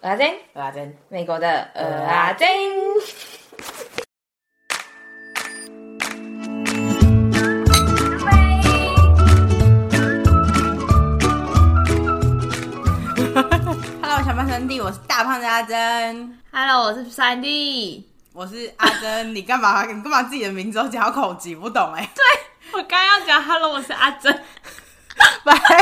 蚵仔煎，蚵仔煎，美国的蚵仔煎。Hello，小胖三弟，我是大胖子阿珍。Hello，我是三弟，我是阿珍。你干嘛？你干嘛自己的名字都讲口急？不懂哎、欸。对，我刚要讲 Hello，我是阿珍。白 痴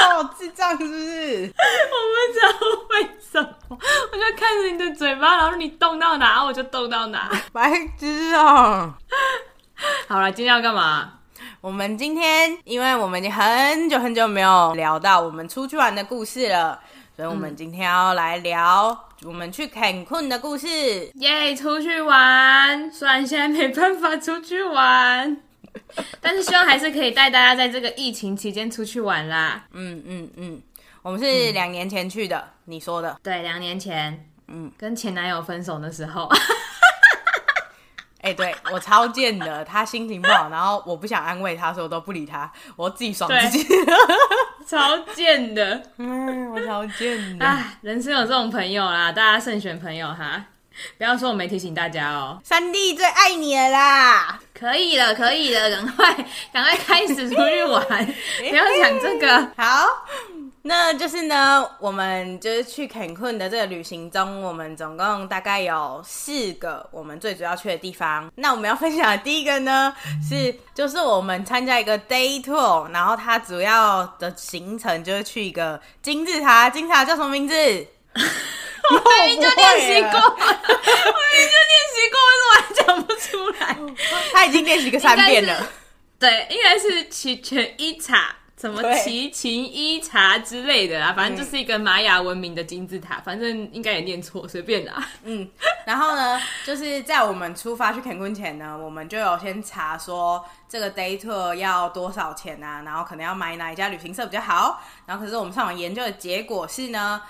哦，智障是不是？我不知道为什么，我就看着你的嘴巴，然后你动到哪，我就动到哪。白痴哦。好了，今天要干嘛？我们今天，因为我们已经很久很久没有聊到我们出去玩的故事了，所以我们今天要来聊我们去坎昆的故事。耶，出去玩！虽然现在没办法出去玩。但是希望还是可以带大家在这个疫情期间出去玩啦。嗯嗯嗯，我们是两年前去的，嗯、你说的。对，两年前，嗯，跟前男友分手的时候。哎、欸，对我超贱的，他心情不好，然后我不想安慰他，所以我都不理他，我自己爽自己。超贱的，嗯，我超贱的。哎，人生有这种朋友啦，大家慎选朋友哈。不要说我没提醒大家哦，三弟最爱你了啦！可以了，可以了，赶快，赶快开始出去玩，不要讲这个。好，那就是呢，我们就是去坎昆的这个旅行中，我们总共大概有四个我们最主要去的地方。那我们要分享的第一个呢，是就是我们参加一个 day tour，然后它主要的行程就是去一个金字塔，金字塔叫什么名字？我明明就练习过，我明明就练习过，为什么还讲不出来？他已经练习个三遍了。对，应该是奇泉伊察，什么奇琴伊察之类的啦，反正就是一个玛雅文明的金字塔，反正应该也念错，随便啦。嗯，然后呢，就是在我们出发去坎昆前呢，我们就有先查说这个 day tour 要多少钱啊，然后可能要买哪一家旅行社比较好。然后可是我们上网研究的结果是呢。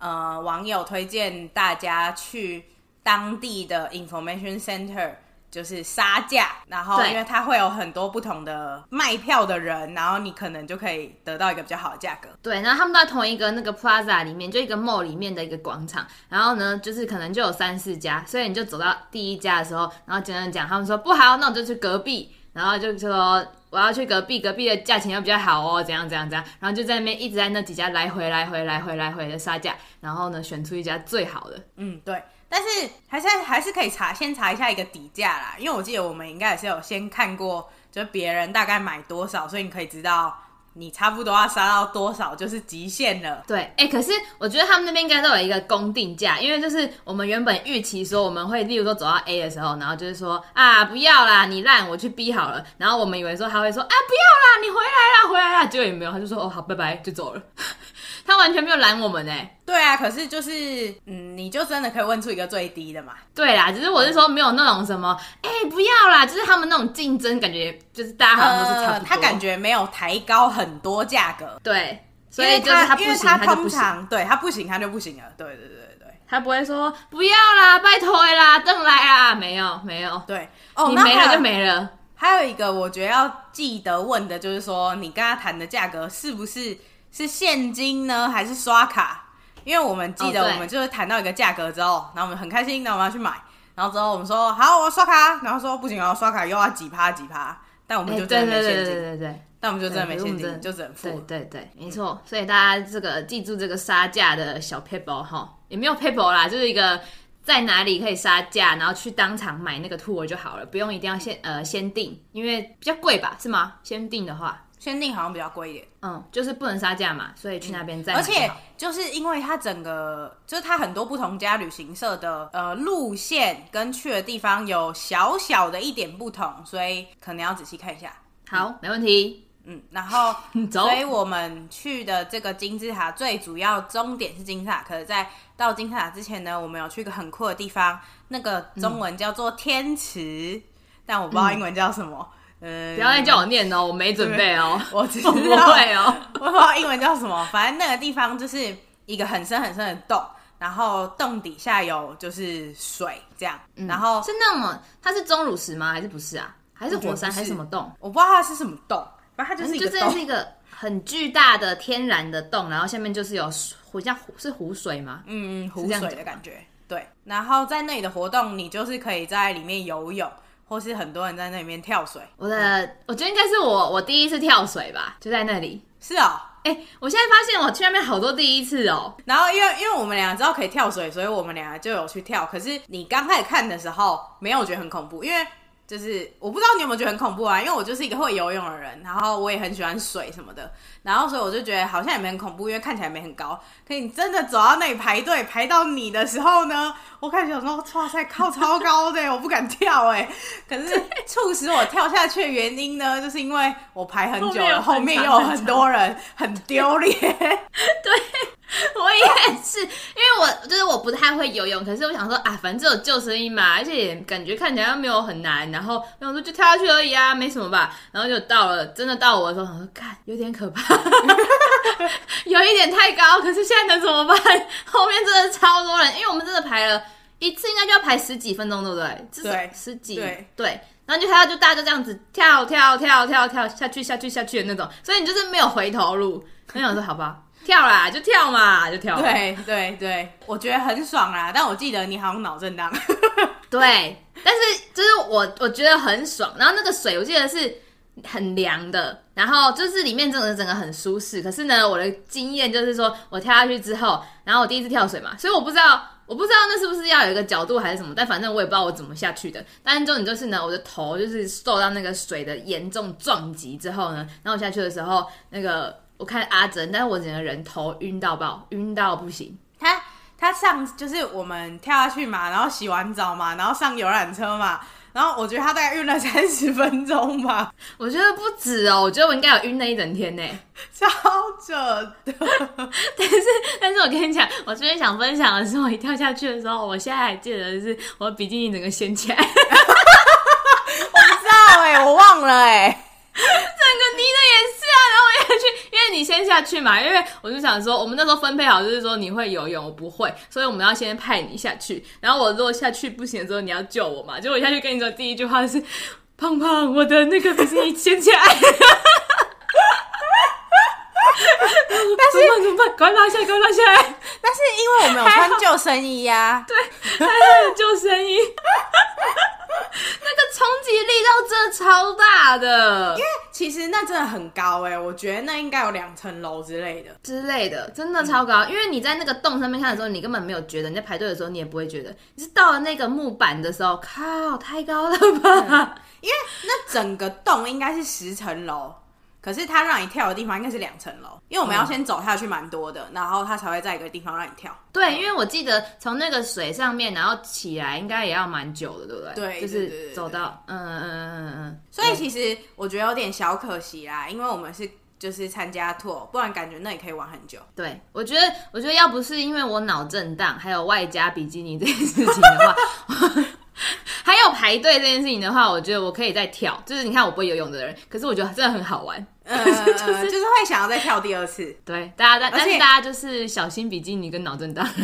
呃，网友推荐大家去当地的 information center，就是杀价，然后因为它会有很多不同的卖票的人，然后你可能就可以得到一个比较好的价格。对，然后他们在同一个那个 plaza 里面，就一个 mall 里面的一个广场，然后呢，就是可能就有三四家，所以你就走到第一家的时候，然后讲讲讲，他们说不好，那我就去隔壁，然后就说。我要去隔壁，隔壁的价钱要比较好哦，怎样怎样怎样，然后就在那边一直在那几家来回来回来回来回的杀价，然后呢，选出一家最好的。嗯，对，但是还是还是可以查，先查一下一个底价啦，因为我记得我们应该也是有先看过，就别人大概买多少，所以你可以知道。你差不多要杀到多少就是极限了。对，哎、可是我觉得他们那边应该都有一个公定价，因为就是我们原本预期说我们会，例如说走到 A 的时候，然后就是说啊，不要啦，你烂，我去 B 好了。然后我们以为说他会说啊，不要啦，你回来啦，回来啦，结果也没有，他就说哦好，拜拜，就走了。他完全没有拦我们呢。对啊，可是就是，嗯，你就真的可以问出一个最低的嘛？对啦，只是我是说没有那种什么，哎、欸，不要啦，就是他们那种竞争感觉，就是大家好像都是差不多。呃、他感觉没有抬高很多价格。对，所以就是他不行，他，他通常对他不行，他就不行了。对对对对，他不会说不要啦，拜托啦，等来啊，没有没有。对，哦，你没了就没了。还有一个我觉得要记得问的就是说，你跟他谈的价格是不是？是现金呢，还是刷卡？因为我们记得，我们就是谈到一个价格之后，oh, 然后我们很开心，那我们要去买。然后之后我们说好，我要刷卡。然后说不行，我要刷卡又要几趴几趴。但我们就真的没现金，欸、对，对，对对对对。但我们就真的没现金，就只能付。对对对，没错。所以大家这个记住这个杀价的小 paper 哈，也没有 paper 啦，就是一个在哪里可以杀价，然后去当场买那个 tour 就好了，不用一定要先呃先订，因为比较贵吧？是吗？先订的话。先定好像比较贵一点，嗯，就是不能杀价嘛，所以去那边再、嗯。而且就是因为它整个，就是它很多不同家旅行社的呃路线跟去的地方有小小的一点不同，所以可能要仔细看一下。好，嗯、没问题。嗯，然后 所以我们去的这个金字塔最主要终点是金字塔，可是在到金字塔之前呢，我们有去一个很酷的地方，那个中文叫做天池，嗯、但我不知道英文叫什么。嗯嗯，不要再叫我念哦，我没准备哦，我只知道 我不会哦，我不知道英文叫什么。反正那个地方就是一个很深很深的洞，然后洞底下有就是水这样，嗯、然后是那种它是钟乳石吗？还是不是啊？还是火山还是什么洞？我不知道它是什么洞，反正它就是一个洞，就是一个很巨大的天然的洞，然后下面就是有湖，像湖是湖水吗？嗯嗯，湖水的感觉。对，然后在那里的活动，你就是可以在里面游泳，或是很多人在那里面跳水。我的，嗯、我觉得应该是我我第一次跳水吧，就在那里。是哦。哎、欸，我现在发现我去那边好多第一次哦。然后因为因为我们俩知道可以跳水，所以我们俩就有去跳。可是你刚开始看的时候，没有觉得很恐怖，因为。就是我不知道你有没有觉得很恐怖啊，因为我就是一个会游泳的人，然后我也很喜欢水什么的，然后所以我就觉得好像也没很恐怖，因为看起来没很高。可是你真的走到那里排队排到你的时候呢，我开始想说，哇塞，靠超高的，我不敢跳哎。可是促使我跳下去的原因呢，就是因为我排很久了，后面又有很多人，很丢脸。就是我不太会游泳，可是我想说啊，反正只有救生衣嘛，而且也感觉看起来又没有很难，然后我想说就跳下去而已啊，没什么吧。然后就到了，真的到我的时候，想说看有点可怕，有一点太高，可是现在能怎么办？后面真的超多人，因为我们真的排了一次，应该就要排十几分钟，对不对？至少十几，对对。然后就还要就大家就这样子跳跳跳跳跳下去下去下去的那种，所以你就是没有回头路。我想说好吧。跳啦，就跳嘛，就跳。对对对，我觉得很爽啦。但我记得你好像脑震荡。对，但是就是我我觉得很爽。然后那个水我记得是很凉的，然后就是里面整个整个很舒适。可是呢，我的经验就是说我跳下去之后，然后我第一次跳水嘛，所以我不知道 我不知道那是不是要有一个角度还是什么，但反正我也不知道我怎么下去的。但是重点就是呢，我的头就是受到那个水的严重撞击之后呢，然后我下去的时候那个。我看阿珍，但是我整个人头晕到爆，晕到不行。他他上就是我们跳下去嘛，然后洗完澡嘛，然后上游览车嘛，然后我觉得他大概晕了三十分钟吧。我觉得不止哦，我觉得我应该有晕了一整天呢，超扯的。但是但是我跟你讲，我这边想分享的是，我一跳下去的时候，我现在还记得的是我比基尼整个掀起来。我不知道哎、欸，我忘了哎、欸。整个低的也是啊，然后我也去，因为你先下去嘛，因为我就想说，我们那时候分配好就是说你会游泳，我不会，所以我们要先派你下去，然后我如果下去不行的时候，你要救我嘛。就我下去跟你说第一句话是，胖胖，我的那个比基尼掀起来，但是怎么办？怎么办？赶快拉下来，赶快拉下来。但是因为我们有穿救生衣呀、啊，对，还有救生衣。那个冲击力道真的超大的，因为其实那真的很高哎、欸，我觉得那应该有两层楼之类的之类的，真的超高。嗯、因为你在那个洞上面看的时候，你根本没有觉得；你在排队的时候，你也不会觉得。你是到了那个木板的时候，靠，太高了吧？嗯、因为那整个洞应该是十层楼。可是他让你跳的地方应该是两层楼，因为我们要先走下去蛮多的，嗯、然后他才会在一个地方让你跳。对，因为我记得从那个水上面，然后起来应该也要蛮久的，对不对？对，就是走到嗯嗯嗯嗯嗯。所以其实我觉得有点小可惜啦，因为我们是就是参加 tour，不然感觉那也可以玩很久。对，我觉得我觉得要不是因为我脑震荡，还有外加比基尼这件事情的话。还有排队这件事情的话，我觉得我可以再跳。就是你看我不会游泳的人，可是我觉得真的很好玩，呃、就是就是会想要再跳第二次。对，大家在，但是大家就是小心比基尼跟脑震荡。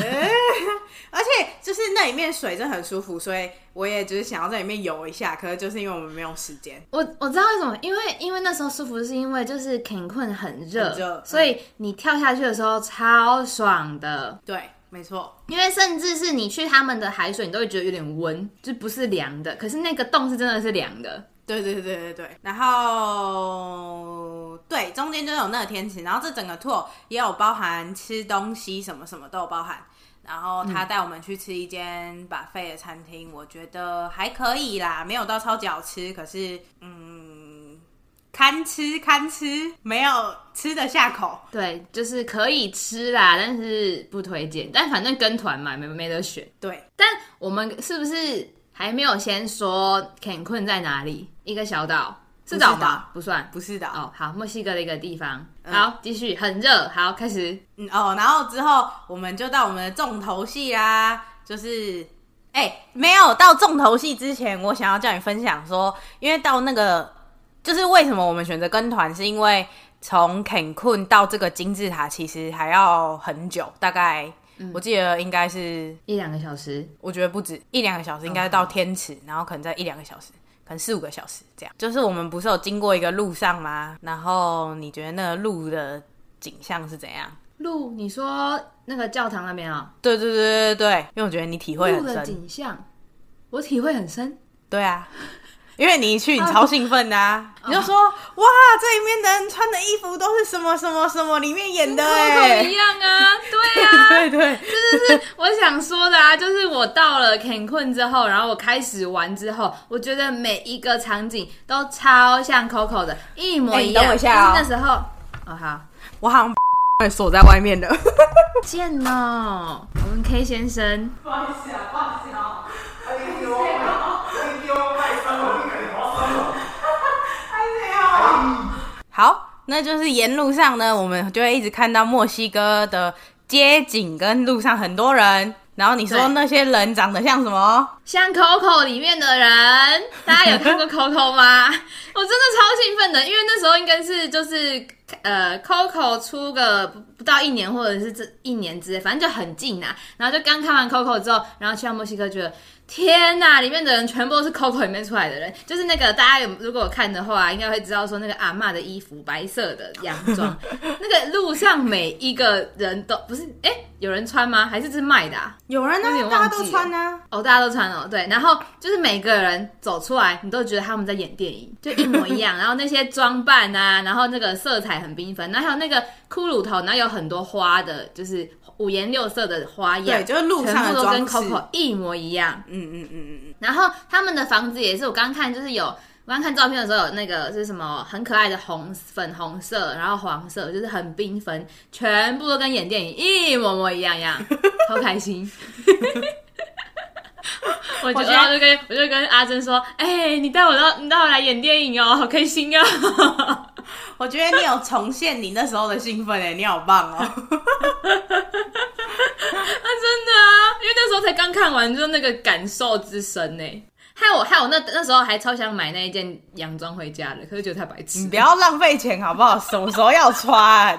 而且就是那里面水真的很舒服，所以我也就是想要在里面游一下。可是就是因为我们没有时间。我我知道为什么，因为因为那时候舒服，是因为就是 Cancun 很热，很热，所以你跳下去的时候超爽的。对。没错，因为甚至是你去他们的海水，你都会觉得有点温，就不是凉的。可是那个洞是真的是凉的。对对对对对。然后对，中间就有那个天池，然后这整个 tour 也有包含吃东西，什么什么都有包含。然后他带我们去吃一间 buffet 的餐厅，我觉得还可以啦，没有到超级好吃，可是嗯。堪吃堪吃，没有吃得下口。对，就是可以吃啦，但是不推荐。但反正跟团嘛，没没得选。对，但我们是不是还没有先说 Cancun 在哪里？一个小岛，是岛吗？不算，不是的。哦，好，墨西哥的一个地方。好，继续，很热。好，开始。嗯哦，然后之后我们就到我们的重头戏啦，就是，哎，没有到重头戏之前，我想要叫你分享说，因为到那个。就是为什么我们选择跟团，是因为从 Cancun 到这个金字塔其实还要很久，大概、嗯、我记得应该是一两个小时。我觉得不止一两个小时，应该到天池，哦、然后可能再一两个小时。可能四五个小时这样。就是我们不是有经过一个路上吗？然后你觉得那个路的景象是怎样？路，你说那个教堂那边啊、喔？对对对对对，因为我觉得你体会很深。路的景象，我体会很深。对啊。因为你一去，你超兴奋的啊！啊你就说、啊、哇，这里面的人穿的衣服都是什么什么什么里面演的哎，一样啊，对啊，对，对就是我想说的啊！就是我到了 Cancun 之后，然后我开始玩之后，我觉得每一个场景都超像 Coco 的，一模一样。欸、等我一下、那时候，哦好，我好像被锁在外面的。贱哦，我们 K 先生。不好意思那就是沿路上呢，我们就会一直看到墨西哥的街景跟路上很多人。然后你说那些人长得像什么？像 Coco 里面的人，大家有看过 Coco 吗？我真的超兴奋的，因为那时候应该是就是呃 Coco 出个不到一年，或者是这一年之内，反正就很近呐。然后就刚看完 Coco 之后，然后去到墨西哥，觉得。天呐，里面的人全部都是 Coco 里面出来的人，就是那个大家有如果有看的话，应该会知道说那个阿嬷的衣服，白色的洋装，那个路上每一个人都不是哎、欸，有人穿吗？还是这是卖的、啊？有人呢、啊，大家都穿啊。哦，大家都穿哦，对。然后就是每个人走出来，你都觉得他们在演电影，就一模一样。然后那些装扮啊，然后那个色彩很缤纷，然后还有那个骷髅头，然后有很多花的，就是。五颜六色的花样，对，就是路上都跟 Coco 一模一样。嗯嗯嗯嗯嗯。然后他们的房子也是，我刚刚看就是有，我刚看照片的时候有那个是什么很可爱的红粉红色，然后黄色，就是很缤纷，全部都跟演电影一模模一样样，好开心。我就然后就跟我就跟阿珍说，哎、欸，你带我到你带我来演电影哦，好开心啊！我觉得你有重现你那时候的兴奋哎，你好棒哦！啊，真的啊，因为那时候才刚看完，就那个感受之深呢。害我害我那那时候还超想买那一件洋装回家的，可是觉得太白痴。你不要浪费钱好不好？什么时候要穿？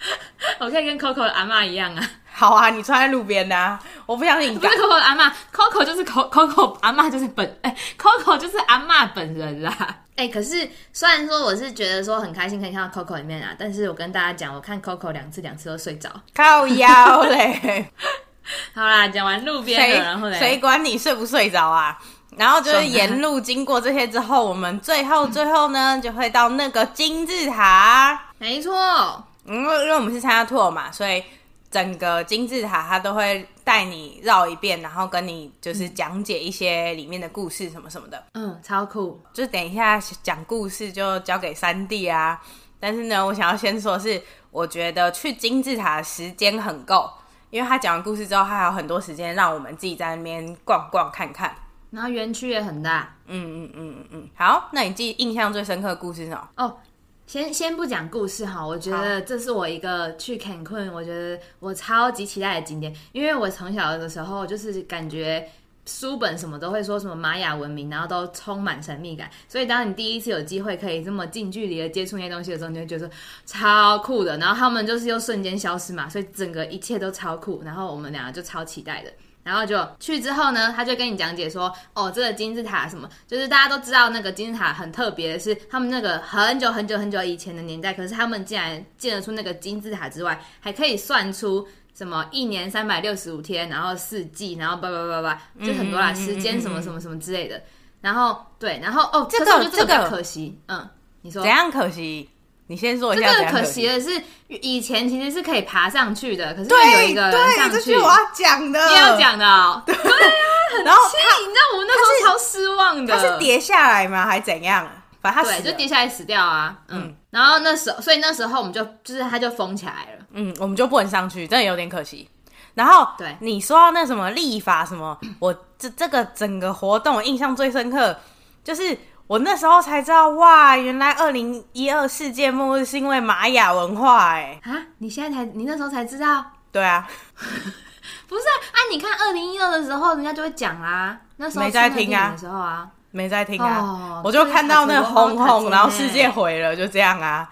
我可以跟 Coco 的阿妈一样啊。好啊，你穿在路边的啊，我不相信你。不是 Coco 的阿妈，Coco 就是 Coco 阿妈就是本哎、欸、，Coco 就是阿妈本人啦。哎、欸，可是虽然说我是觉得说很开心可以看到 Coco 里面啊，但是我跟大家讲，我看 Coco 两次两次都睡着，靠腰嘞。好啦，讲完路边的，然后呢，谁管你睡不睡着啊？然后就是沿路经过这些之后，我们最后最后呢，就会到那个金字塔。没错，因为因为我们是参加 tour 嘛，所以。整个金字塔，它都会带你绕一遍，然后跟你就是讲解一些里面的故事什么什么的。嗯，超酷。就等一下讲故事就交给三弟啊。但是呢，我想要先说是，我觉得去金字塔的时间很够，因为他讲完故事之后，他还有很多时间让我们自己在那边逛逛看看。然后园区也很大。嗯嗯嗯嗯嗯。好，那你记印象最深刻的故事是什么？哦。先先不讲故事哈，我觉得这是我一个去 Cancun，我觉得我超级期待的景点，因为我从小的时候就是感觉书本什么都会说什么玛雅文明，然后都充满神秘感，所以当你第一次有机会可以这么近距离的接触那些东西的时候，你就会觉得超酷的。然后他们就是又瞬间消失嘛，所以整个一切都超酷，然后我们两个就超期待的。然后就去之后呢，他就跟你讲解说，哦，这个金字塔什么，就是大家都知道那个金字塔很特别的是，他们那个很久很久很久以前的年代，可是他们竟然建得出那个金字塔之外，还可以算出什么一年三百六十五天，然后四季，然后叭叭叭叭，就很多啦，时间什么什么什么之类的。然后对，然后哦，这个这个可惜，嗯，你说怎样可惜？你先说一下。这个可惜的是，以前其实是可以爬上去的，可是有一个人上去。这是我要讲的。你要讲的、喔。对，对啊，很气。你知道我们那时候超失望的。他是跌下来吗？还怎样？反正他对，就跌下来死掉啊。嗯。嗯然后那时候，所以那时候我们就就是他就封起来了。嗯，我们就不能上去，真的有点可惜。然后对你说到那什么立法什么，我这这个整个活动印象最深刻就是。我那时候才知道，哇，原来二零一二世界末日是因为玛雅文化，哎，啊，你现在才，你那时候才知道？对啊，不是啊，啊，你看二零一二的时候，人家就会讲啊，那时候没在听啊，的时候啊，没在听啊，哦、我就看到那个红红，然后世界毁了，就这样啊，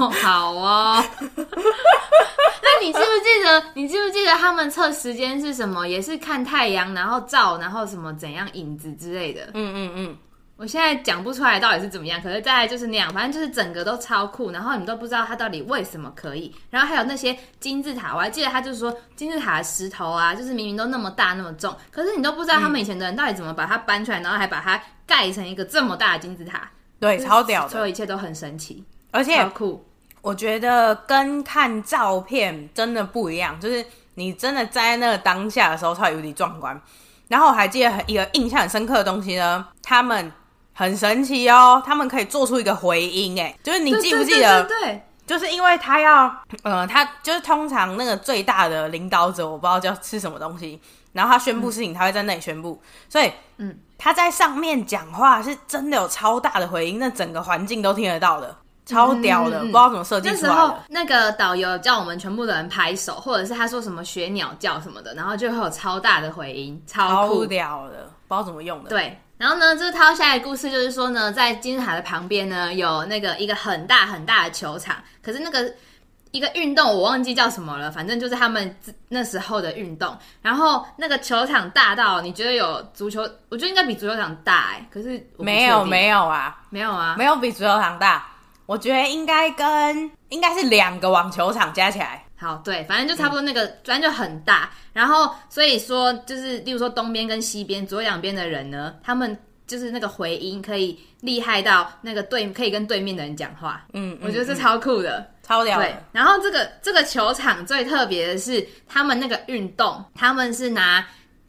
哦好哦，那你记不记得？你记不记得他们测时间是什么？也是看太阳，然后照，然后什么怎样影子之类的，嗯嗯嗯。我现在讲不出来到底是怎么样，可是大概就是那样，反正就是整个都超酷，然后你们都不知道它到底为什么可以。然后还有那些金字塔，我还记得他就是说金字塔的石头啊，就是明明都那么大那么重，可是你都不知道他们以前的人到底怎么把它搬出来，然后还把它盖成一个这么大的金字塔。对，超屌的，所有一切都很神奇，而且超酷。我觉得跟看照片真的不一样，就是你真的在那个当下的时候超有点壮观。然后我还记得一个印象很深刻的东西呢，他们。很神奇哦，他们可以做出一个回音，哎，就是你记不记得？对，就是因为他要，呃，他就是通常那个最大的领导者，我不知道叫吃什么东西，然后他宣布事情，嗯、他会在那里宣布，所以，嗯，他在上面讲话是真的有超大的回音，那整个环境都听得到的，超屌的，嗯、不知道怎么设计出来的。那时候那个导游叫我们全部的人拍手，或者是他说什么学鸟叫什么的，然后就会有超大的回音，超酷，超屌的，不知道怎么用的。对。然后呢，这套下来的故事就是说呢，在金字塔的旁边呢，有那个一个很大很大的球场。可是那个一个运动我忘记叫什么了，反正就是他们那时候的运动。然后那个球场大到你觉得有足球，我觉得应该比足球场大哎。可是没有没有啊，没有啊，没有比足球场大。我觉得应该跟应该是两个网球场加起来。好，对，反正就差不多那个，反正就很大。然后所以说，就是例如说东边跟西边左右两边的人呢，他们就是那个回音可以厉害到那个对，可以跟对面的人讲话。嗯，我觉得这超酷的，嗯、超屌。对，然后这个这个球场最特别的是，他们那个运动，他们是拿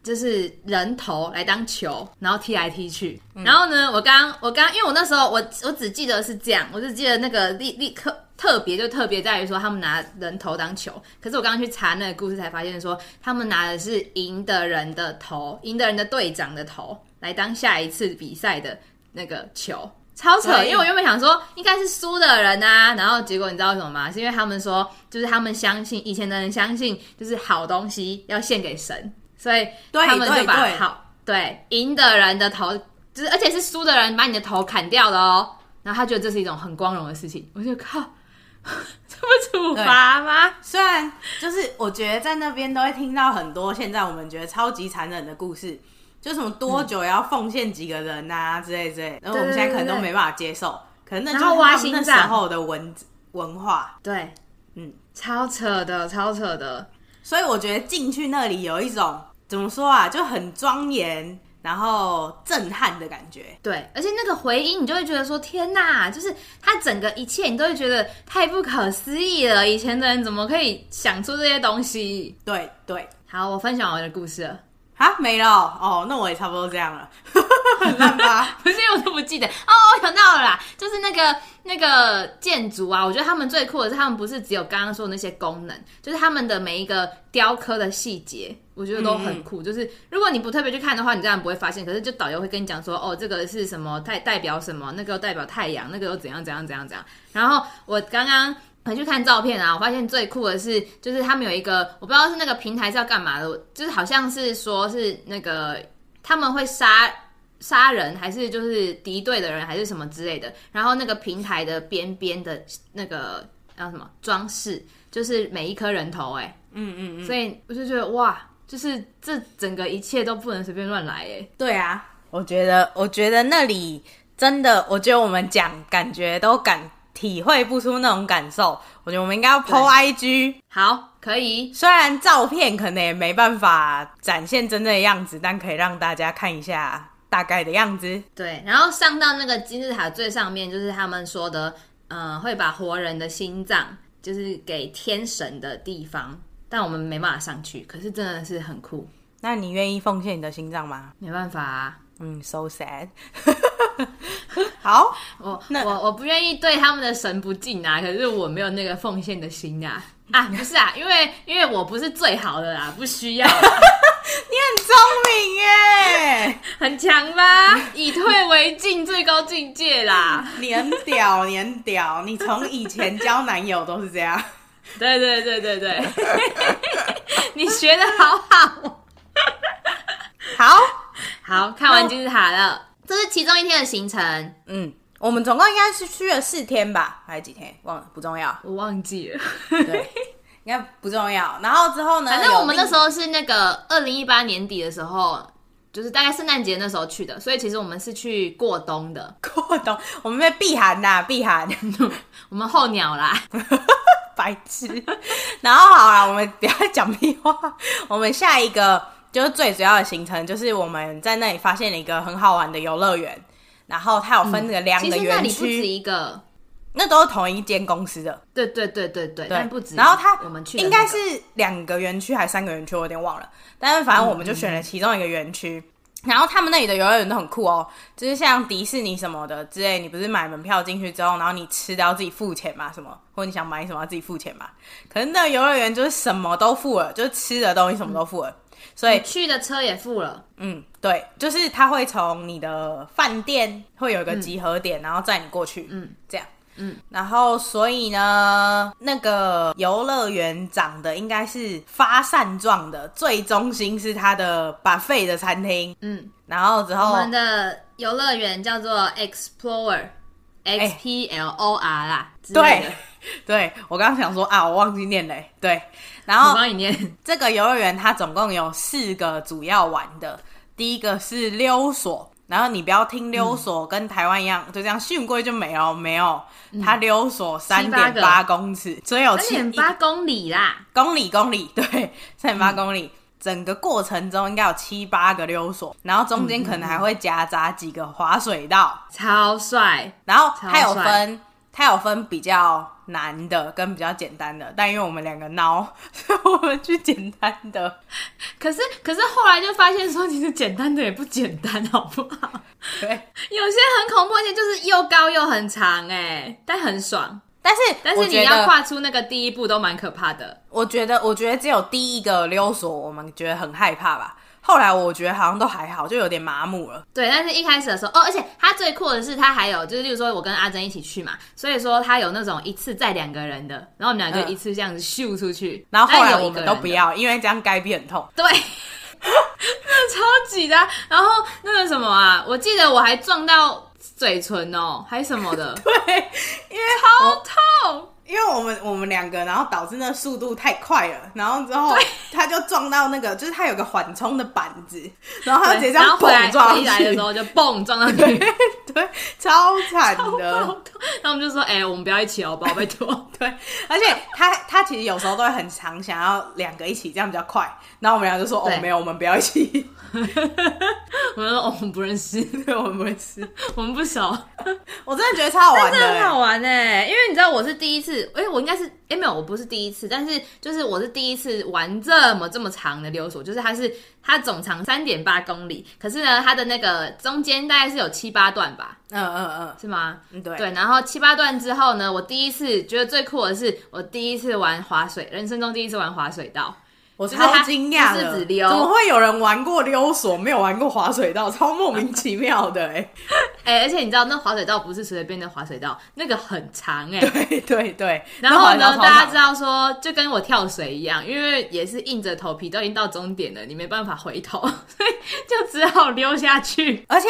就是人头来当球，然后踢来踢去。嗯、然后呢，我刚我刚因为我那时候我我只记得是这样，我只记得那个立立刻。特别就特别在于说，他们拿人头当球。可是我刚刚去查那个故事，才发现说，他们拿的是赢的人的头，赢的人的队长的头来当下一次比赛的那个球，超扯。因为我原本想说，应该是输的人啊，然后结果你知道为什么吗？是因为他们说，就是他们相信以前的人相信，就是好东西要献给神，所以他们就把好对赢的人的头，就是而且是输的人把你的头砍掉了哦，然后他觉得这是一种很光荣的事情，我就靠。这么处罚吗？虽然就是我觉得在那边都会听到很多现在我们觉得超级残忍的故事，就什么多久要奉献几个人啊之类之类，然后我们现在可能都没办法接受，可能那就是他们那时候的文文化。对，嗯，超扯的，超扯的。所以我觉得进去那里有一种怎么说啊，就很庄严。然后震撼的感觉，对，而且那个回音，你就会觉得说天哪，就是它整个一切，你都会觉得太不可思议了。以前的人怎么可以想出这些东西？对对，好，我分享我的故事了。啊，没了哦，那我也差不多这样了。很烂吧？不是，我都不记得哦。我想到了啦，就是那个那个建筑啊，我觉得他们最酷的是，他们不是只有刚刚说的那些功能，就是他们的每一个雕刻的细节，我觉得都很酷。嗯、就是如果你不特别去看的话，你这样不会发现。可是就导游会跟你讲说，哦，这个是什么代代表什么，那个代表太阳，那个又怎样怎样怎样怎样。然后我刚刚回去看照片啊，我发现最酷的是，就是他们有一个，我不知道是那个平台是要干嘛的，就是好像是说是那个他们会杀。杀人还是就是敌对的人还是什么之类的，然后那个平台的边边的那个叫什么装饰，就是每一颗人头哎，嗯嗯嗯，所以我就觉得哇，就是这整个一切都不能随便乱来哎。对啊，我觉得我觉得那里真的，我觉得我们讲感觉都感体会不出那种感受。我觉得我们应该要 po IG，好，可以。虽然照片可能也没办法展现真正的样子，但可以让大家看一下。大概的样子，对，然后上到那个金字塔最上面，就是他们说的，嗯、呃，会把活人的心脏，就是给天神的地方，但我们没办法上去，可是真的是很酷。那你愿意奉献你的心脏吗？没办法啊，嗯，so sad。好，我那我我不愿意对他们的神不敬啊，可是我没有那个奉献的心啊。啊，不是啊，因为因为我不是最好的啦，不需要。你很聪明耶，很强吧？以退为进，最高境界啦！你很屌，你很屌，你从以前交男友都是这样。对对对对对，你学的好好。好好，看完金字塔了，这是其中一天的行程。嗯，我们总共应该是去了四天吧，还是几天？忘了，不重要，我忘记了。对。应该不重要。然后之后呢？反正我们那时候是那个二零一八年底的时候，就是大概圣诞节那时候去的，所以其实我们是去过冬的。过冬，我们在避寒呐，避寒。我们候鸟啦，白痴。然后好啦，我们不要讲屁话。我们下一个就是最主要的行程，就是我们在那里发现了一个很好玩的游乐园。然后它有分那个两个园区，其实那里不止一个，那都是同一间公司的。对对对对对，但不止。然后它我们去应该是两个园区还是三个园区，我有点忘了。但是反正我们就选了其中一个园区。然后他们那里的游乐园都很酷哦，就是像迪士尼什么的之类。你不是买门票进去之后，然后你吃都要自己付钱嘛？什么？或者你想买什么要自己付钱嘛？可是那个游乐园就是什么都付了，就是吃的东西什么都付了。所以去的车也付了，嗯，对，就是他会从你的饭店会有一个集合点，嗯、然后载你过去，嗯，这样，嗯，然后所以呢，那个游乐园长得应该是发散状的，最中心是它的 buffet 的餐厅，嗯，然后之后我们的游乐园叫做 Explorer，X P L O R 啦，欸、对。对，我刚刚想说啊，我忘记念嘞。对，然后我帮你念。这个游乐园它总共有四个主要玩的，第一个是溜索，然后你不要听溜索跟台湾一样，嗯、就这样训过就没有没有，它溜索三点八公尺，所以有七点八公里啦，公里公里，对，三点八公里，嗯、整个过程中应该有七八个溜索，然后中间可能还会夹杂几个滑水道，超帅，然后它有分。它有分比较难的跟比较简单的，但因为我们两个孬，所以我们去简单的。可是，可是后来就发现说，其实简单的也不简单，好不好？对，有些很恐怖，而且就是又高又很长，哎，但很爽。但是，但是你要跨出那个第一步都蛮可怕的。我觉得，我觉得只有第一个溜索，我们觉得很害怕吧。后来我觉得好像都还好，就有点麻木了。对，但是一开始的时候，哦，而且他最酷的是，他还有就是，例如说我跟阿珍一起去嘛，所以说他有那种一次载两个人的，然后我们俩就一次这样子咻出去。然后后来我们都不要，因为这样该变很痛。对，那超级的。然后那个什么啊，我记得我还撞到嘴唇哦，还什么的。对，因为超痛。因为我们我们两个，然后导致那速度太快了，然后之后他就撞到那个，就是他有个缓冲的板子，然后他直接这样蹦撞回来的时候就蹦撞上去，对，超惨的。然后我们就说：“哎、欸，我们不要一起哦，宝贝托。” 对，而且他他其实有时候都会很常想要两个一起，这样比较快。然后我们俩就说：“哦，没有，我们不要一起。”我们说：“哦，我们不认识，对，我们不认识，我们不熟。”我真的觉得超好玩的，真的很好玩哎！因为你知道我是第一次。哎、欸，我应该是哎、欸、没有，我不是第一次，但是就是我是第一次玩这么这么长的溜索，就是它是它总长三点八公里，可是呢，它的那个中间大概是有七八段吧，嗯嗯嗯，是吗？对对，然后七八段之后呢，我第一次觉得最酷的是我第一次玩滑水，人生中第一次玩滑水道。我超惊讶的，怎么会有人玩过溜索，没有玩过滑水道？超莫名其妙的 哎、欸！哎、欸，而且你知道，那滑水道不是随随便的滑水道，那个很长哎、欸。对对对。然后呢，大家知道说，就跟我跳水一样，因为也是硬着头皮，都已经到终点了，你没办法回头，所以就只好溜下去。而且。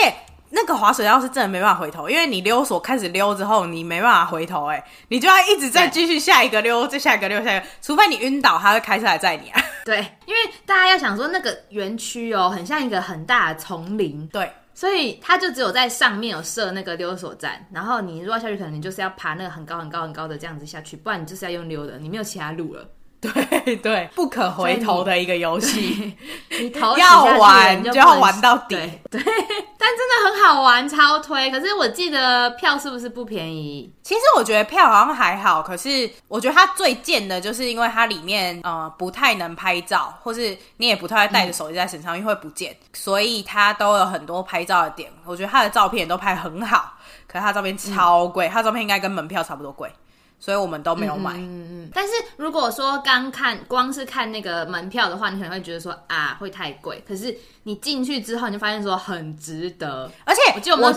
那个滑水道是真的没办法回头，因为你溜索开始溜之后，你没办法回头，哎，你就要一直再继续下一个溜，再下一个溜，下一个，除非你晕倒，他会开车来载你啊。对，因为大家要想说那个园区哦，很像一个很大的丛林，对，所以它就只有在上面有设那个溜索站，然后你如果下去，可能你就是要爬那个很高很高很高的这样子下去，不然你就是要用溜的，你没有其他路了。对对，不可回头的一个游戏，你头要玩就要玩到底。对，但真的很好玩，超推。可是我记得票是不是不便宜？其实我觉得票好像还好，可是我觉得它最贱的就是因为它里面呃不太能拍照，或是你也不太会带着手机在身上，嗯、因为会不见，所以它都有很多拍照的点。我觉得它的照片也都拍很好，可是它照片超贵，它、嗯、照片应该跟门票差不多贵。所以我们都没有买。嗯嗯嗯。但是如果说刚看光是看那个门票的话，你可能会觉得说啊会太贵。可是你进去之后，你就发现说很值得。而且我记得，我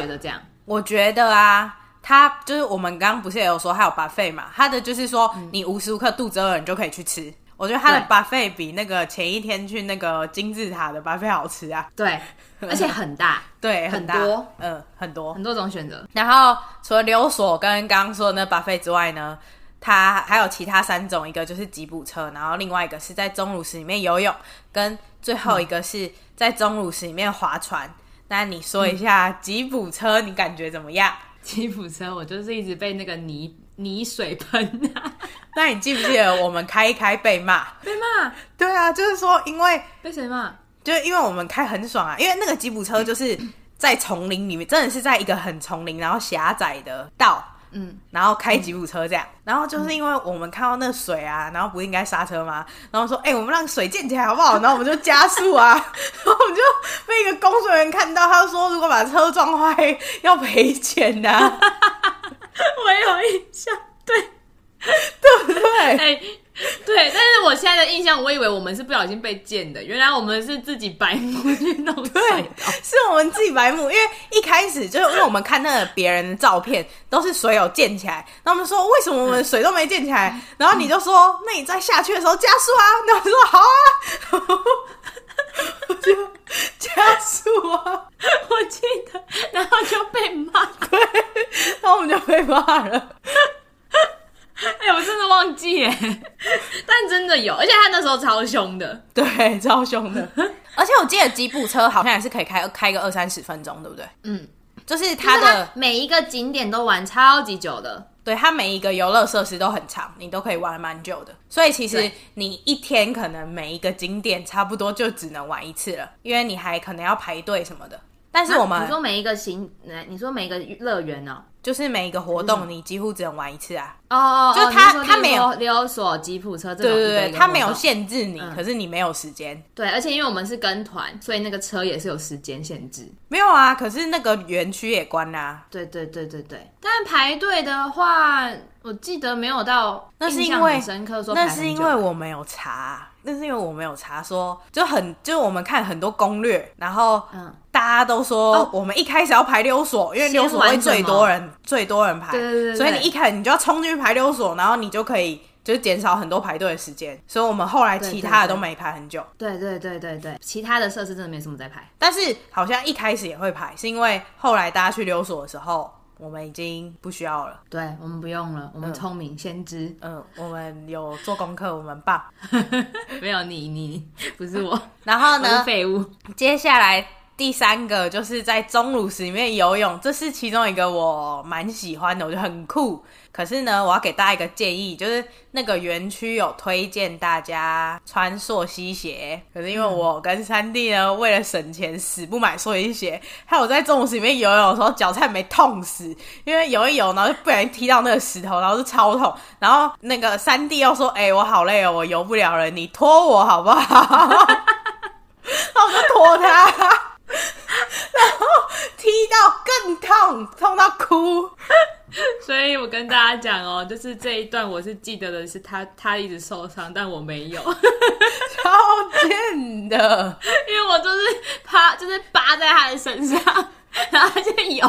觉得这样。我觉得啊，它就是我们刚刚不是也有说还有 buffet 嘛？它的就是说你无时无刻肚子饿，你就可以去吃。我觉得它的 buffet 比那个前一天去那个金字塔的 buffet 好吃啊。对。而且很大，对，很大，多，嗯，很多，很多种选择。然后除了溜索跟刚刚说的那 buffet 之外呢，它还有其他三种，一个就是吉普车，然后另外一个是在钟乳石里面游泳，跟最后一个是在钟乳石里面划船。那你说一下吉普车，你感觉怎么样？吉普车，我就是一直被那个泥泥水喷啊。那你记不记得我们开一开被骂？被骂？对啊，就是说因为被谁骂？就是因为我们开很爽啊，因为那个吉普车就是在丛林里面，真的是在一个很丛林然后狭窄的道。嗯，然后开吉普车这样，嗯、然后就是因为我们看到那水啊，然后不应该刹车吗？然后说，哎、欸，我们让水溅起来好不好？然后我们就加速啊，然后我们就被一个工作人员看到，他就说，如果把车撞坏要赔钱的、啊。我有印象，对，对不对？对，但是我现在的印象，我以为我们是不小心被溅的，原来我们是自己白目去弄水。对，是我们自己白目，因为一开始就是因为我们看那个别人的照片，都是水有溅起来，然后我们说为什么我们水都没溅起来？然后你就说，那你在下去的时候加速啊？然后我说好啊，我就加速啊，我记得，然后就被骂，对，然后我们就被骂了。哎、欸，我真的忘记哎，但真的有，而且他那时候超凶的，对，超凶的。而且我记得吉普车好像也是可以开开个二三十分钟，对不对？嗯，就是它的它每一个景点都玩超级久的，对，它每一个游乐设施都很长，你都可以玩蛮久的。所以其实你一天可能每一个景点差不多就只能玩一次了，因为你还可能要排队什么的。但是我们、啊、你说每一个行，你说每一个乐园呢？就是每一个活动你几乎只能玩一次啊。哦哦，就他他没有溜索吉普车这种，对对对，他没有限制你，嗯、可是你没有时间。对，而且因为我们是跟团，所以那个车也是有时间限制。没有啊，可是那个园区也关啦、啊。对对对对对。但排队的话，我记得没有到那是因为深刻说，那是因为我没有查。那是因为我没有查说，就很就是我们看很多攻略，然后嗯，大家都说我们一开始要排溜索，因为溜索会最多人最多人排，对对对对，所以你一开始你就要冲进去排溜索，然后你就可以就是减少很多排队的时间。所以我们后来其他的都没排很久。对对对对对，其他的设施真的没什么在排，但是好像一开始也会排，是因为后来大家去溜索的时候。我们已经不需要了，对，我们不用了，我们聪明、嗯、先知，嗯，我们有做功课，我们棒，没有你，你不是我，然后呢，废物，接下来。第三个就是在钟乳石里面游泳，这是其中一个我蛮喜欢的，我觉得很酷。可是呢，我要给大家一个建议，就是那个园区有推荐大家穿溯溪鞋，可是因为我跟三弟呢，为了省钱，死不买溯溪鞋。还有在钟乳石里面游泳的时候，脚差点没痛死，因为游一游，然后就不小心踢到那个石头，然后就超痛。然后那个三弟又说：“哎、我好累哦，我游不了了，你拖我好不好？”然后我就拖他。然后踢到更痛，痛到哭。所以我跟大家讲哦，就是这一段我是记得的是他，他一直受伤，但我没有，超贱的，因为我就是趴，就是扒在他的身上。然后他就游，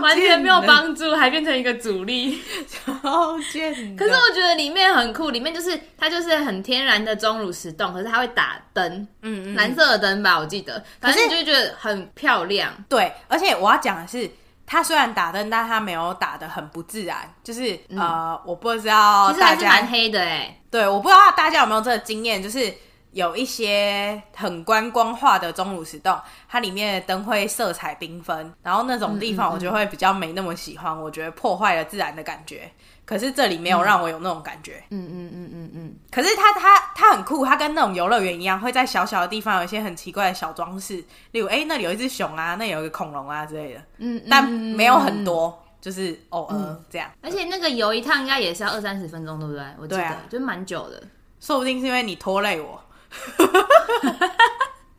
完全没有帮助，还变成一个阻力，超贱。可是我觉得里面很酷，里面就是它就是很天然的钟乳石洞，可是它会打灯，嗯嗯，蓝色的灯吧，我记得。反正你就会觉得很漂亮。对，而且我要讲的是，它虽然打灯，但它没有打的很不自然，就是、嗯、呃，我不知道大家，其实还是蛮黑的哎。对，我不知道大家有没有这个经验，就是。有一些很观光化的钟乳石洞，它里面的灯会色彩缤纷，然后那种地方我就会比较没那么喜欢，嗯嗯嗯，我觉得破坏了自然的感觉。可是这里没有让我有那种感觉。嗯嗯嗯嗯嗯。可是它它它很酷，它跟那种游乐园一样，会在小小的地方有一些很奇怪的小装饰，例如哎、欸、那里有一只熊啊，那里有一个恐龙啊之类的。嗯，嗯，但没有很多，就是偶尔、嗯、这样。而且那个游一趟应该也是要二三十分钟，对不对？我记得、啊、就蛮久的。说不定是因为你拖累我。但是，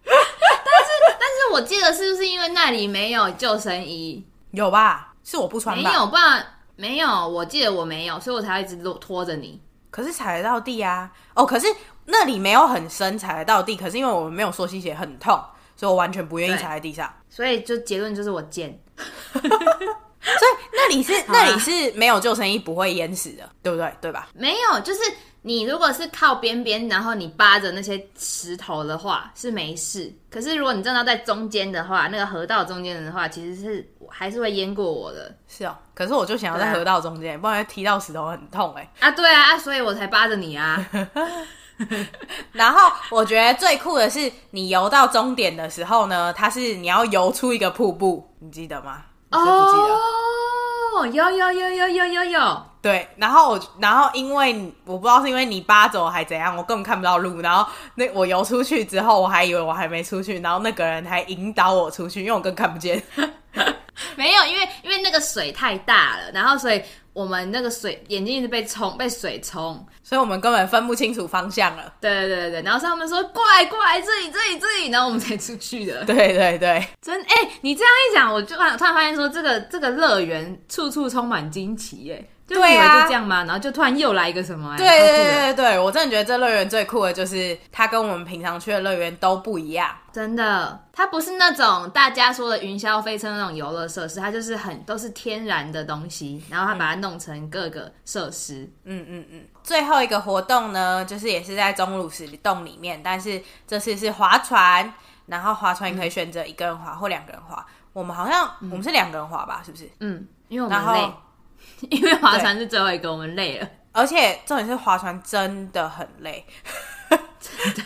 但是我记得是不是因为那里没有救生衣？有吧？是我不穿吧？没有吧？没有，我记得我没有，所以我才一直拖拖着你。可是踩得到地啊！哦，可是那里没有很深，踩得到地。可是因为我们没有溯溪鞋，很痛，所以我完全不愿意踩在地上。所以就结论就是我贱。所以那里是 那里是没有救生衣不会淹死的，对不对？对吧？没有，就是。你如果是靠边边，然后你扒着那些石头的话是没事。可是如果你站到在中间的话，那个河道中间的话，其实是还是会淹过我的。是哦，可是我就想要在河道中间，啊、不然踢到石头很痛哎。啊，对啊，所以我才扒着你啊。然后我觉得最酷的是，你游到终点的时候呢，它是你要游出一个瀑布，你记得吗？哦，有有有有有有有。对，然后我，然后因为我不知道是因为你扒走还怎样，我根本看不到路。然后那我游出去之后，我还以为我还没出去，然后那个人还引导我出去，因为我更看不见。没有，因为因为那个水太大了，然后所以。我们那个水眼睛一直被冲，被水冲，所以我们根本分不清楚方向了。对对对对，然后他们说过来过来，这里这里这里，然后我们才出去的。对对对，真哎、欸，你这样一讲，我就突然发现说，这个这个乐园处处充满惊奇耶。就以为就这样吗？啊、然后就突然又来一个什么？对对对对对，我真的觉得这乐园最酷的就是它跟我们平常去的乐园都不一样。真的，它不是那种大家说的云霄飞车那种游乐设施，它就是很都是天然的东西，然后它把它弄成各个设施。嗯嗯嗯。最后一个活动呢，就是也是在钟乳石洞里面，但是这次是划船，然后划船你可以选择一个人划或两个人划。我们好像、嗯、我们是两个人划吧？是不是？嗯，因为我们累。因为划船是最后一个，我们累了，而且重点是划船真的很累，真的。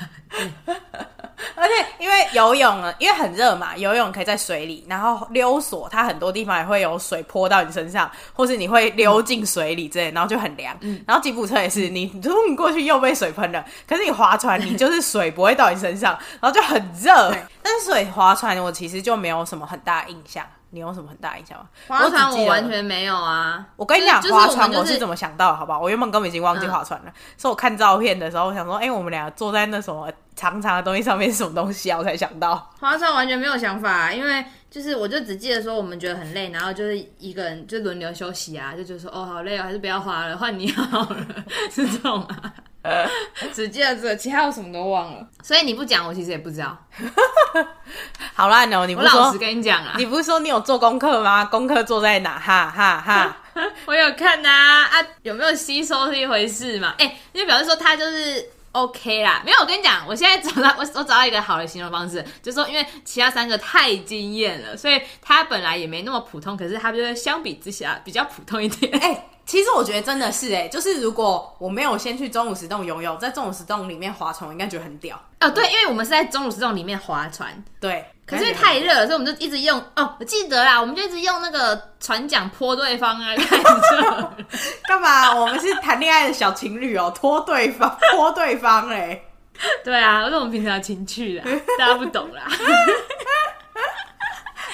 而且因为游泳啊，因为很热嘛，游泳可以在水里，然后溜索，它很多地方也会有水泼到你身上，或是你会溜进水里之类，然后就很凉。嗯，然后吉普车也是，你冲过去又被水喷了，可是你划船，你就是水不会到你身上，然后就很热。但是水划船，我其实就没有什么很大的印象。你有什么很大影响吗？划船我完全没有啊！我跟你讲，划船我是怎么想到的，好不好？我原本根本已经忘记划船了，是我看照片的时候，我想说，哎，我们俩坐在那什么长长的东西上面是什么东西啊？我才想到划船完全没有想法，因为就是我就只记得说我们觉得很累，然后就是一个人就轮流休息啊，就觉得说哦好累哦，还是不要划了，换你好了，是这种啊。只记得这个，其他我什么都忘了。所以你不讲，我其实也不知道。好烂哦！你不，我老实跟你讲啊，你不是说你有做功课吗？功课做在哪？哈哈哈！我有看呐啊，啊，有没有吸收是一回事嘛？哎、欸，就表示说他就是 OK 啦。没有，我跟你讲，我现在找到我我找到一个好的形容方式，就是说因为其他三个太惊艳了，所以他本来也没那么普通，可是他就是相比之下比较普通一点。哎、欸。其实我觉得真的是哎、欸，就是如果我没有先去钟乳石洞游泳，在钟乳石洞里面划船，我应该觉得很屌哦。对，因为我们是在钟乳石洞里面划船，对。可是因为太热了，所以我们就一直用哦，我记得啦，我们就一直用那个船桨泼对方啊。干嘛？我们是谈恋爱的小情侣哦，拖对方，泼对方哎、欸。对啊，这是我们平常的情趣啦，大家不懂啦。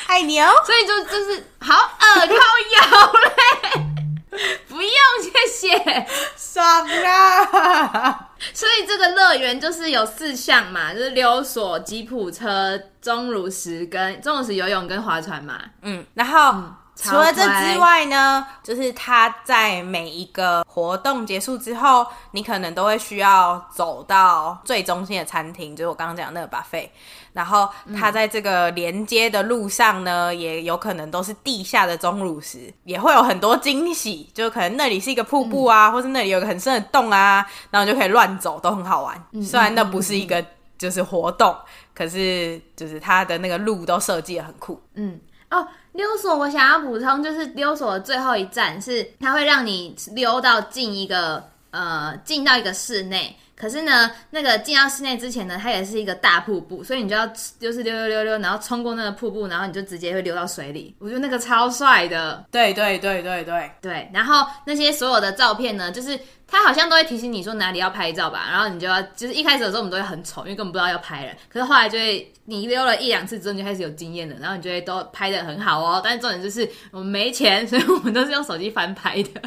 爱你哦。所以就就是好耳靠腰嘞。不用，谢谢，爽啊！所以这个乐园就是有四项嘛，就是溜索、吉普车、钟乳石跟钟乳石游泳跟划船嘛。嗯，然后、嗯、除了这之外呢，就是他在每一个活动结束之后，你可能都会需要走到最中心的餐厅，就是我刚刚讲的那个 buffet。然后它在这个连接的路上呢，嗯、也有可能都是地下的钟乳石，也会有很多惊喜，就可能那里是一个瀑布啊，嗯、或是那里有个很深的洞啊，然后就可以乱走，都很好玩。嗯、虽然那不是一个就是活动，嗯、可是就是它的那个路都设计的很酷。嗯哦，溜索我想要补充，就是溜索的最后一站是它会让你溜到进一个呃进到一个室内。可是呢，那个进到室内之前呢，它也是一个大瀑布，所以你就要就是溜溜溜溜，然后冲过那个瀑布，然后你就直接会溜到水里。我觉得那个超帅的。对对对对对对。然后那些所有的照片呢，就是它好像都会提醒你说哪里要拍照吧，然后你就要就是一开始的时候我们都会很丑，因为根本不知道要拍了。可是后来就会你溜了一两次之后，你就开始有经验了，然后你就会都拍的很好哦。但是重点就是我们没钱，所以我们都是用手机翻拍的。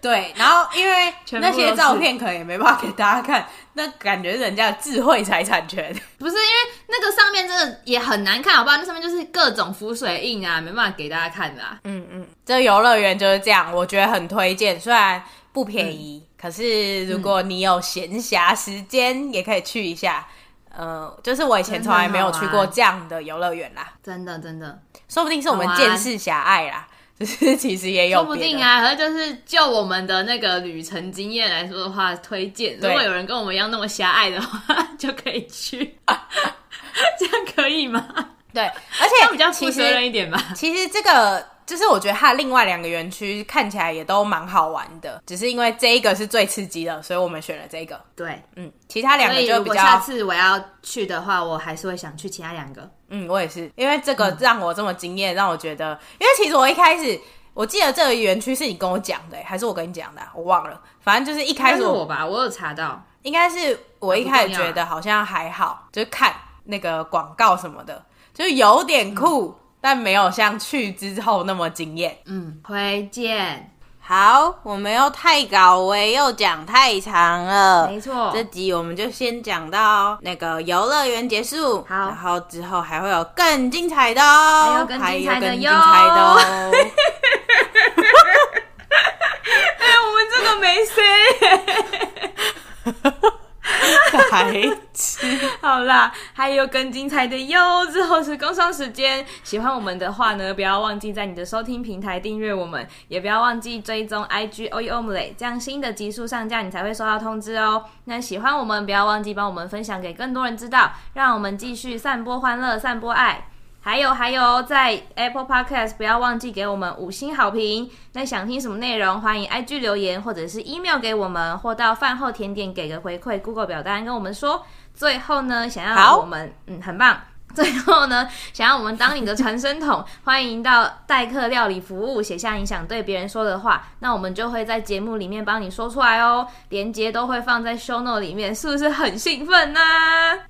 对，然后因为那些照片可能也没办法给大家看，那感觉人家的智慧财产权 不是因为那个上面真的也很难看，好不好？那上面就是各种浮水印啊，没办法给大家看的啊。嗯嗯，这游乐园就是这样，我觉得很推荐，虽然不便宜，嗯、可是如果你有闲暇时间，也可以去一下。呃，就是我以前从来没有去过这样的游乐园啦，真的真的，说不定是我们见识狭隘啦。就是其实也有，说不定啊。可是就是就我们的那个旅程经验来说的话，推荐如果有人跟我们一样那么狭隘的话，就可以去，这样可以吗？对，而且比较负责任一点吧。其实这个。就是我觉得它另外两个园区看起来也都蛮好玩的，只是因为这一个是最刺激的，所以我们选了这个。对，嗯，其他两个就比较。如果下次我要去的话，我还是会想去其他两个。嗯，我也是，因为这个让我这么惊艳，嗯、让我觉得，因为其实我一开始我记得这个园区是你跟我讲的，还是我跟你讲的？我忘了，反正就是一开始我，我吧，我有查到，应该是我一开始觉得好像还好，就是看那个广告什么的，就是有点酷。嗯但没有像去之后那么惊艳。嗯，推荐。好，我们又太搞我，又讲太长了。没错，这集我们就先讲到那个游乐园结束。好，然后之后还会有更精彩的哦，还有更精彩的哟。哎，我们这个没谁。孩子，好啦，还有更精彩的哟！之后是工商时间，喜欢我们的话呢，不要忘记在你的收听平台订阅我们，也不要忘记追踪 IG Oyomle，这样新的集数上架你才会收到通知哦。那喜欢我们，不要忘记帮我们分享给更多人知道，让我们继续散播欢乐，散播爱。还有还有，在 Apple Podcast 不要忘记给我们五星好评。那想听什么内容，欢迎 IG 留言或者是 email 给我们，或到饭后甜点给个回馈，Google 表单跟我们说。最后呢，想要我们嗯，很棒。最后呢，想要我们当你的传声筒，欢迎到代客料理服务写下你想对别人说的话，那我们就会在节目里面帮你说出来哦。连结都会放在 show note 里面，是不是很兴奋呢？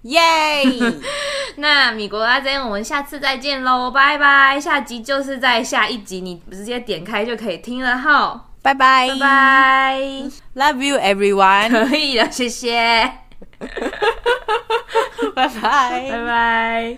耶！那米国拉珍，我们下次再见喽，拜拜！下集就是在下一集，你直接点开就可以听了哈，拜拜拜拜，Love you everyone，可以了，谢谢。拜拜，拜拜。